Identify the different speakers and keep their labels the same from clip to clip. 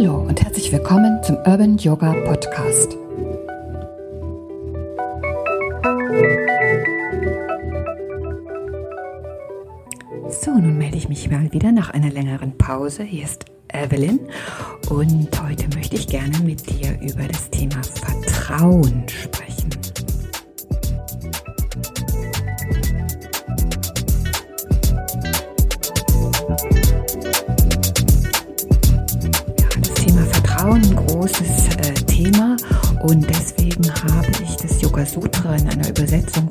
Speaker 1: Hallo und herzlich willkommen zum Urban Yoga Podcast. So, nun melde ich mich mal wieder nach einer längeren Pause. Hier ist Evelyn und heute möchte ich gerne mit dir über das Thema Vertrauen sprechen.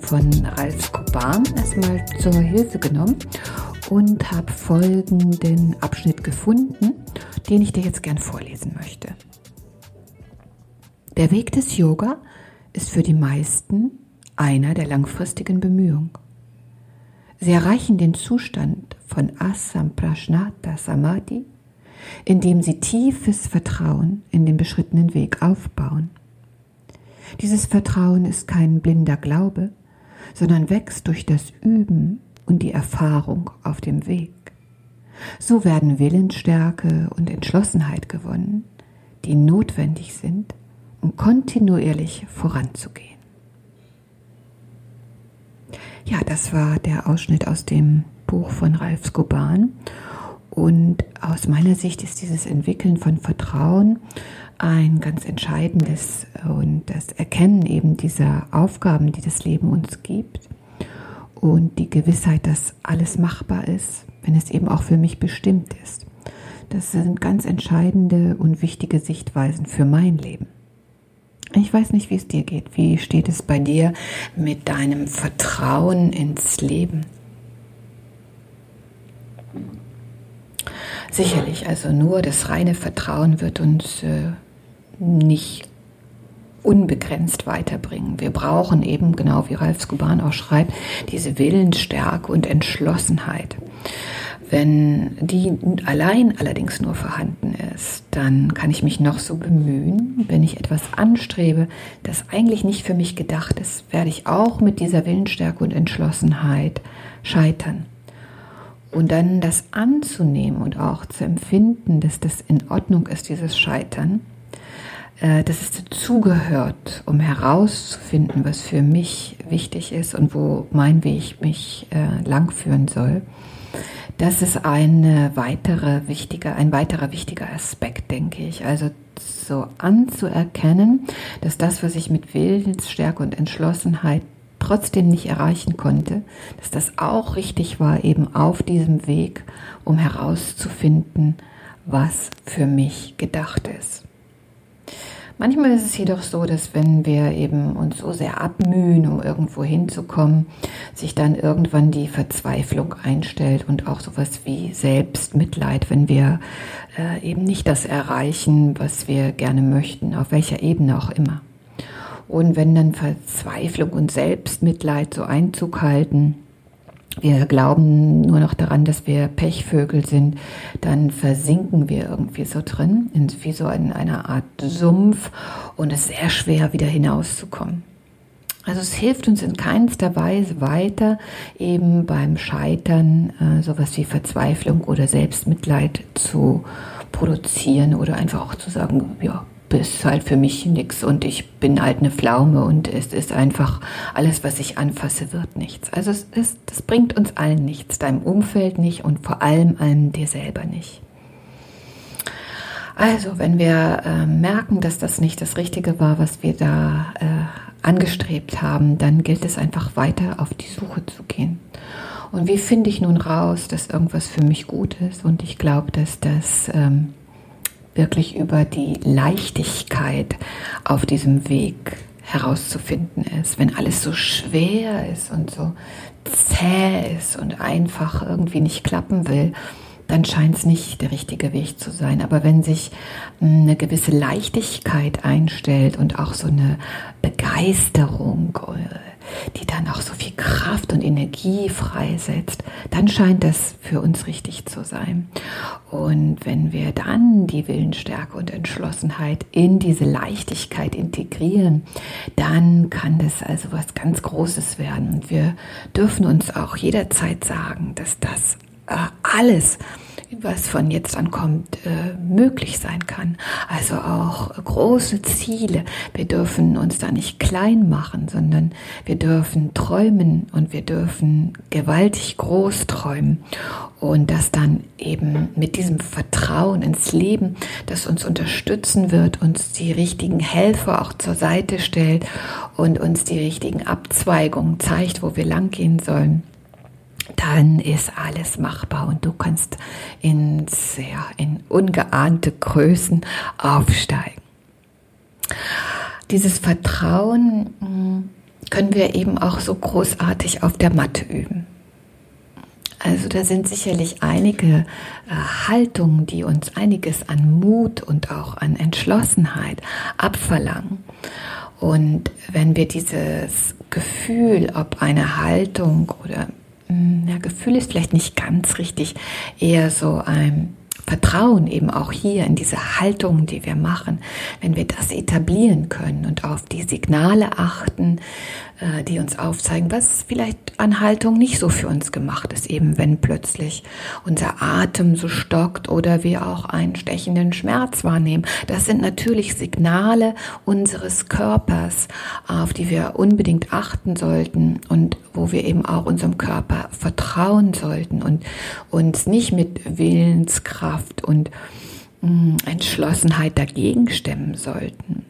Speaker 1: Von Ralf Skoban erstmal zur Hilfe genommen und habe folgenden Abschnitt gefunden, den ich dir jetzt gern vorlesen möchte. Der Weg des Yoga ist für die meisten einer der langfristigen Bemühungen. Sie erreichen den Zustand von Asamprashnata Samadhi indem sie tiefes Vertrauen in den beschrittenen Weg aufbauen. Dieses Vertrauen ist kein blinder Glaube, sondern wächst durch das Üben und die Erfahrung auf dem Weg. So werden Willensstärke und Entschlossenheit gewonnen, die notwendig sind, um kontinuierlich voranzugehen. Ja, das war der Ausschnitt aus dem Buch von Ralf Skoban und aus meiner Sicht ist dieses Entwickeln von Vertrauen ein ganz entscheidendes und das Erkennen eben dieser Aufgaben, die das Leben uns gibt und die Gewissheit, dass alles machbar ist, wenn es eben auch für mich bestimmt ist. Das sind ganz entscheidende und wichtige Sichtweisen für mein Leben. Ich weiß nicht, wie es dir geht. Wie steht es bei dir mit deinem Vertrauen ins Leben? Sicherlich, also nur das reine Vertrauen wird uns äh, nicht unbegrenzt weiterbringen. Wir brauchen eben, genau wie Ralf Skuban auch schreibt, diese Willensstärke und Entschlossenheit. Wenn die allein allerdings nur vorhanden ist, dann kann ich mich noch so bemühen. Wenn ich etwas anstrebe, das eigentlich nicht für mich gedacht ist, werde ich auch mit dieser Willensstärke und Entschlossenheit scheitern. Und dann das anzunehmen und auch zu empfinden, dass das in Ordnung ist, dieses Scheitern, äh, dass es dazugehört, um herauszufinden, was für mich wichtig ist und wo mein Weg mich äh, langführen soll. Das ist eine weitere wichtige, ein weiterer wichtiger Aspekt, denke ich. Also so anzuerkennen, dass das, was ich mit Willensstärke und Entschlossenheit trotzdem nicht erreichen konnte, dass das auch richtig war, eben auf diesem Weg, um herauszufinden, was für mich gedacht ist. Manchmal ist es jedoch so, dass wenn wir eben uns so sehr abmühen, um irgendwo hinzukommen, sich dann irgendwann die Verzweiflung einstellt und auch sowas wie Selbstmitleid, wenn wir äh, eben nicht das erreichen, was wir gerne möchten, auf welcher Ebene auch immer. Und wenn dann Verzweiflung und Selbstmitleid so Einzug halten, wir glauben nur noch daran, dass wir Pechvögel sind, dann versinken wir irgendwie so drin, wie so in einer Art Sumpf und es ist sehr schwer, wieder hinauszukommen. Also es hilft uns in keinster Weise weiter, eben beim Scheitern äh, sowas wie Verzweiflung oder Selbstmitleid zu produzieren oder einfach auch zu sagen, ja, ist halt für mich nichts und ich bin halt eine Pflaume und es ist einfach alles, was ich anfasse, wird nichts. Also es ist, das bringt uns allen nichts, deinem Umfeld nicht und vor allem allem dir selber nicht. Also, wenn wir äh, merken, dass das nicht das Richtige war, was wir da äh, angestrebt haben, dann gilt es einfach weiter auf die Suche zu gehen. Und wie finde ich nun raus, dass irgendwas für mich gut ist? Und ich glaube, dass das ähm, wirklich über die Leichtigkeit auf diesem Weg herauszufinden ist. Wenn alles so schwer ist und so zäh ist und einfach irgendwie nicht klappen will, dann scheint es nicht der richtige Weg zu sein. Aber wenn sich hm, eine gewisse Leichtigkeit einstellt und auch so eine Begeisterung, äh, die dann auch so viel Kraft und Energie freisetzt, dann scheint das für uns richtig zu sein. Und wenn wir dann die Willensstärke und Entschlossenheit in diese Leichtigkeit integrieren, dann kann das also was ganz Großes werden. Und wir dürfen uns auch jederzeit sagen, dass das äh, alles was von jetzt an kommt, äh, möglich sein kann. Also auch große Ziele. Wir dürfen uns da nicht klein machen, sondern wir dürfen träumen und wir dürfen gewaltig groß träumen. Und das dann eben mit diesem Vertrauen ins Leben, das uns unterstützen wird, uns die richtigen Helfer auch zur Seite stellt und uns die richtigen Abzweigungen zeigt, wo wir langgehen sollen dann ist alles machbar und du kannst in, ja, in ungeahnte Größen aufsteigen. Dieses Vertrauen hm, können wir eben auch so großartig auf der Matte üben. Also da sind sicherlich einige äh, Haltungen, die uns einiges an Mut und auch an Entschlossenheit abverlangen. Und wenn wir dieses Gefühl, ob eine Haltung oder ja, Gefühl ist vielleicht nicht ganz richtig, eher so ein Vertrauen eben auch hier in diese Haltung, die wir machen, wenn wir das etablieren können und auf die Signale achten, äh, die uns aufzeigen, was vielleicht an Haltung nicht so für uns gemacht ist, eben wenn plötzlich unser Atem so stockt oder wir auch einen stechenden Schmerz wahrnehmen. Das sind natürlich Signale unseres Körpers, auf die wir unbedingt achten sollten und wo wir eben auch unserem Körper vertrauen sollten und uns nicht mit Willenskraft und mm, Entschlossenheit dagegen stemmen sollten.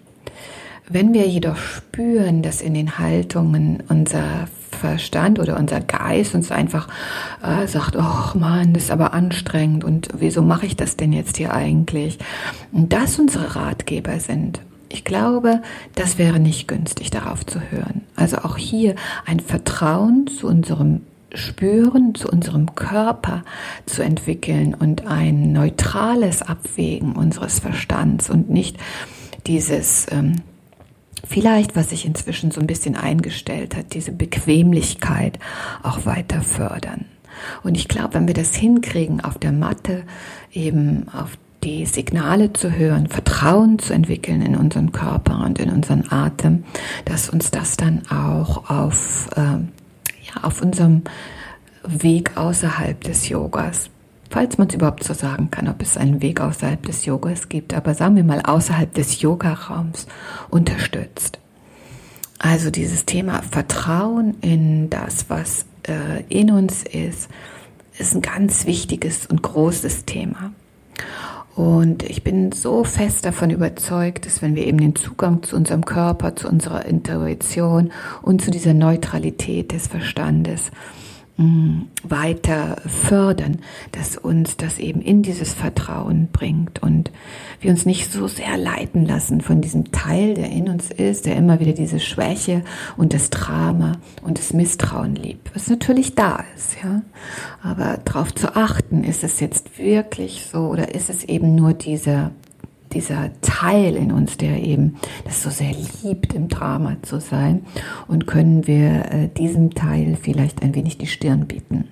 Speaker 1: Wenn wir jedoch spüren, dass in den Haltungen unser Verstand oder unser Geist uns einfach äh, sagt, oh Mann, das ist aber anstrengend und wieso mache ich das denn jetzt hier eigentlich? Und das unsere Ratgeber sind. Ich glaube, das wäre nicht günstig, darauf zu hören. Also auch hier ein Vertrauen zu unserem Spüren, zu unserem Körper zu entwickeln und ein neutrales Abwägen unseres Verstands und nicht dieses ähm, vielleicht, was sich inzwischen so ein bisschen eingestellt hat, diese Bequemlichkeit auch weiter fördern. Und ich glaube, wenn wir das hinkriegen, auf der Matte eben auf die Signale zu hören, Vertrauen zu entwickeln in unseren Körper und in unseren Atem, dass uns das dann auch auf, äh, ja, auf unserem Weg außerhalb des Yogas falls man es überhaupt so sagen kann, ob es einen Weg außerhalb des Yogas gibt, aber sagen wir mal außerhalb des Yoga-Raums unterstützt. Also dieses Thema Vertrauen in das, was äh, in uns ist, ist ein ganz wichtiges und großes Thema. Und ich bin so fest davon überzeugt, dass wenn wir eben den Zugang zu unserem Körper, zu unserer Intuition und zu dieser Neutralität des Verstandes weiter fördern, dass uns das eben in dieses Vertrauen bringt und wir uns nicht so sehr leiten lassen von diesem Teil, der in uns ist, der immer wieder diese Schwäche und das Drama und das Misstrauen liebt, was natürlich da ist, ja. Aber darauf zu achten, ist es jetzt wirklich so oder ist es eben nur dieser dieser Teil in uns, der eben das so sehr liebt, im Drama zu sein, und können wir äh, diesem Teil vielleicht ein wenig die Stirn bieten.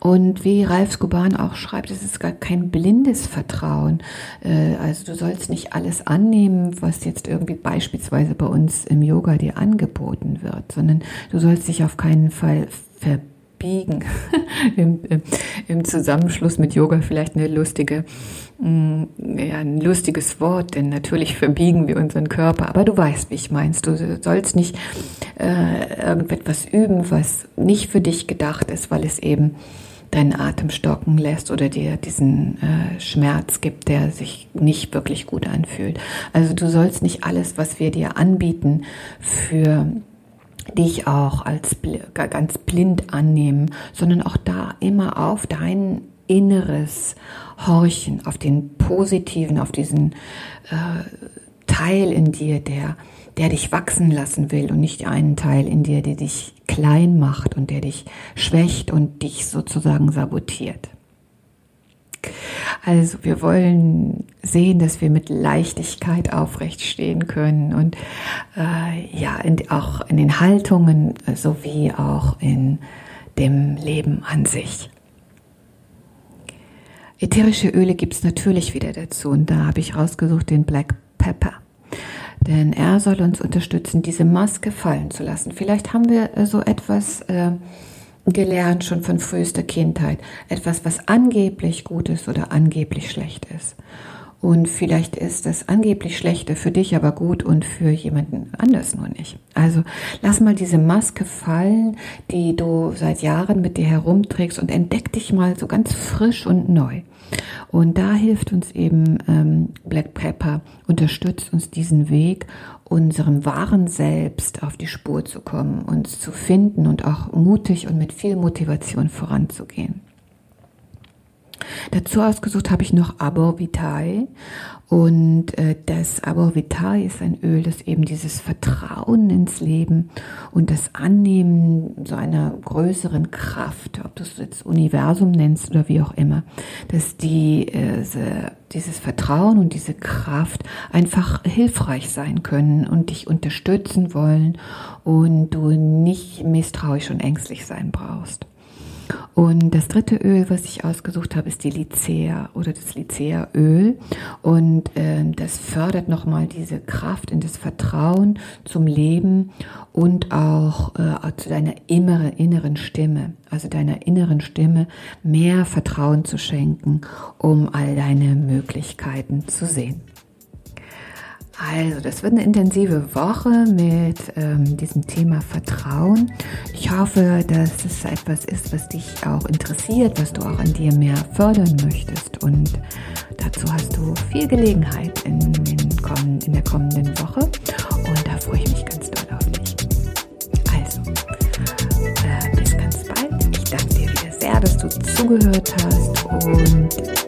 Speaker 1: Und wie Ralf Skuban auch schreibt, es ist gar kein blindes Vertrauen. Äh, also du sollst nicht alles annehmen, was jetzt irgendwie beispielsweise bei uns im Yoga dir angeboten wird, sondern du sollst dich auf keinen Fall verbinden biegen. Im, im, Zusammenschluss mit Yoga vielleicht eine lustige, mm, ja, ein lustiges Wort, denn natürlich verbiegen wir unseren Körper. Aber du weißt, wie ich meinst. Du sollst nicht äh, irgendetwas üben, was nicht für dich gedacht ist, weil es eben deinen Atem stocken lässt oder dir diesen äh, Schmerz gibt, der sich nicht wirklich gut anfühlt. Also du sollst nicht alles, was wir dir anbieten, für dich auch als ganz blind annehmen, sondern auch da immer auf dein inneres Horchen, auf den positiven, auf diesen äh, Teil in dir, der, der dich wachsen lassen will und nicht einen Teil in dir, der dich klein macht und der dich schwächt und dich sozusagen sabotiert. Also wir wollen sehen, dass wir mit Leichtigkeit aufrecht stehen können und äh, ja, in, auch in den Haltungen sowie auch in dem Leben an sich. Ätherische Öle gibt es natürlich wieder dazu und da habe ich rausgesucht den Black Pepper. Denn er soll uns unterstützen, diese Maske fallen zu lassen. Vielleicht haben wir äh, so etwas äh, gelernt schon von frühester Kindheit. Etwas, was angeblich gut ist oder angeblich schlecht ist. Und vielleicht ist das angeblich Schlechte für dich aber gut und für jemanden anders nur nicht. Also lass mal diese Maske fallen, die du seit Jahren mit dir herumträgst und entdeck dich mal so ganz frisch und neu. Und da hilft uns eben ähm, Black Pepper, unterstützt uns diesen Weg, unserem wahren Selbst auf die Spur zu kommen, uns zu finden und auch mutig und mit viel Motivation voranzugehen. Dazu ausgesucht habe ich noch Arbor Vitae und äh, das Arbor Vitae ist ein Öl, das eben dieses Vertrauen ins Leben und das Annehmen so einer größeren Kraft, ob du es jetzt Universum nennst oder wie auch immer, dass die, äh, dieses Vertrauen und diese Kraft einfach hilfreich sein können und dich unterstützen wollen und du nicht misstrauisch und ängstlich sein brauchst. Und das dritte Öl, was ich ausgesucht habe, ist die Lycea oder das Lycea-Öl. Und äh, das fördert nochmal diese Kraft in das Vertrauen zum Leben und auch äh, zu deiner inneren, inneren Stimme, also deiner inneren Stimme mehr Vertrauen zu schenken, um all deine Möglichkeiten zu sehen. Also, das wird eine intensive Woche mit ähm, diesem Thema Vertrauen. Ich hoffe, dass es etwas ist, was dich auch interessiert, was du auch an dir mehr fördern möchtest. Und dazu hast du viel Gelegenheit in, in, in der kommenden Woche. Und da freue ich mich ganz doll auf dich. Also, äh, bis ganz bald. Ich danke dir wieder sehr, dass du zugehört hast. Und